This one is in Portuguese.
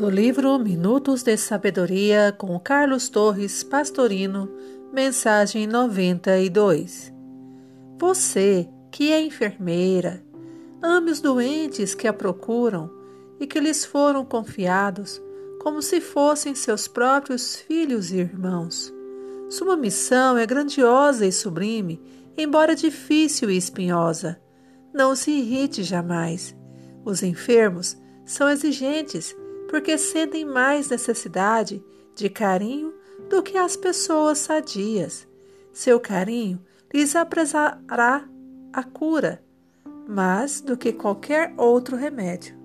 Do livro Minutos de Sabedoria com Carlos Torres Pastorino, mensagem 92. Você, que é enfermeira, ame os doentes que a procuram e que lhes foram confiados como se fossem seus próprios filhos e irmãos. Sua missão é grandiosa e sublime, embora difícil e espinhosa. Não se irrite jamais. Os enfermos são exigentes porque sentem mais necessidade de carinho do que as pessoas sadias. Seu carinho lhes apresará a cura, mais do que qualquer outro remédio.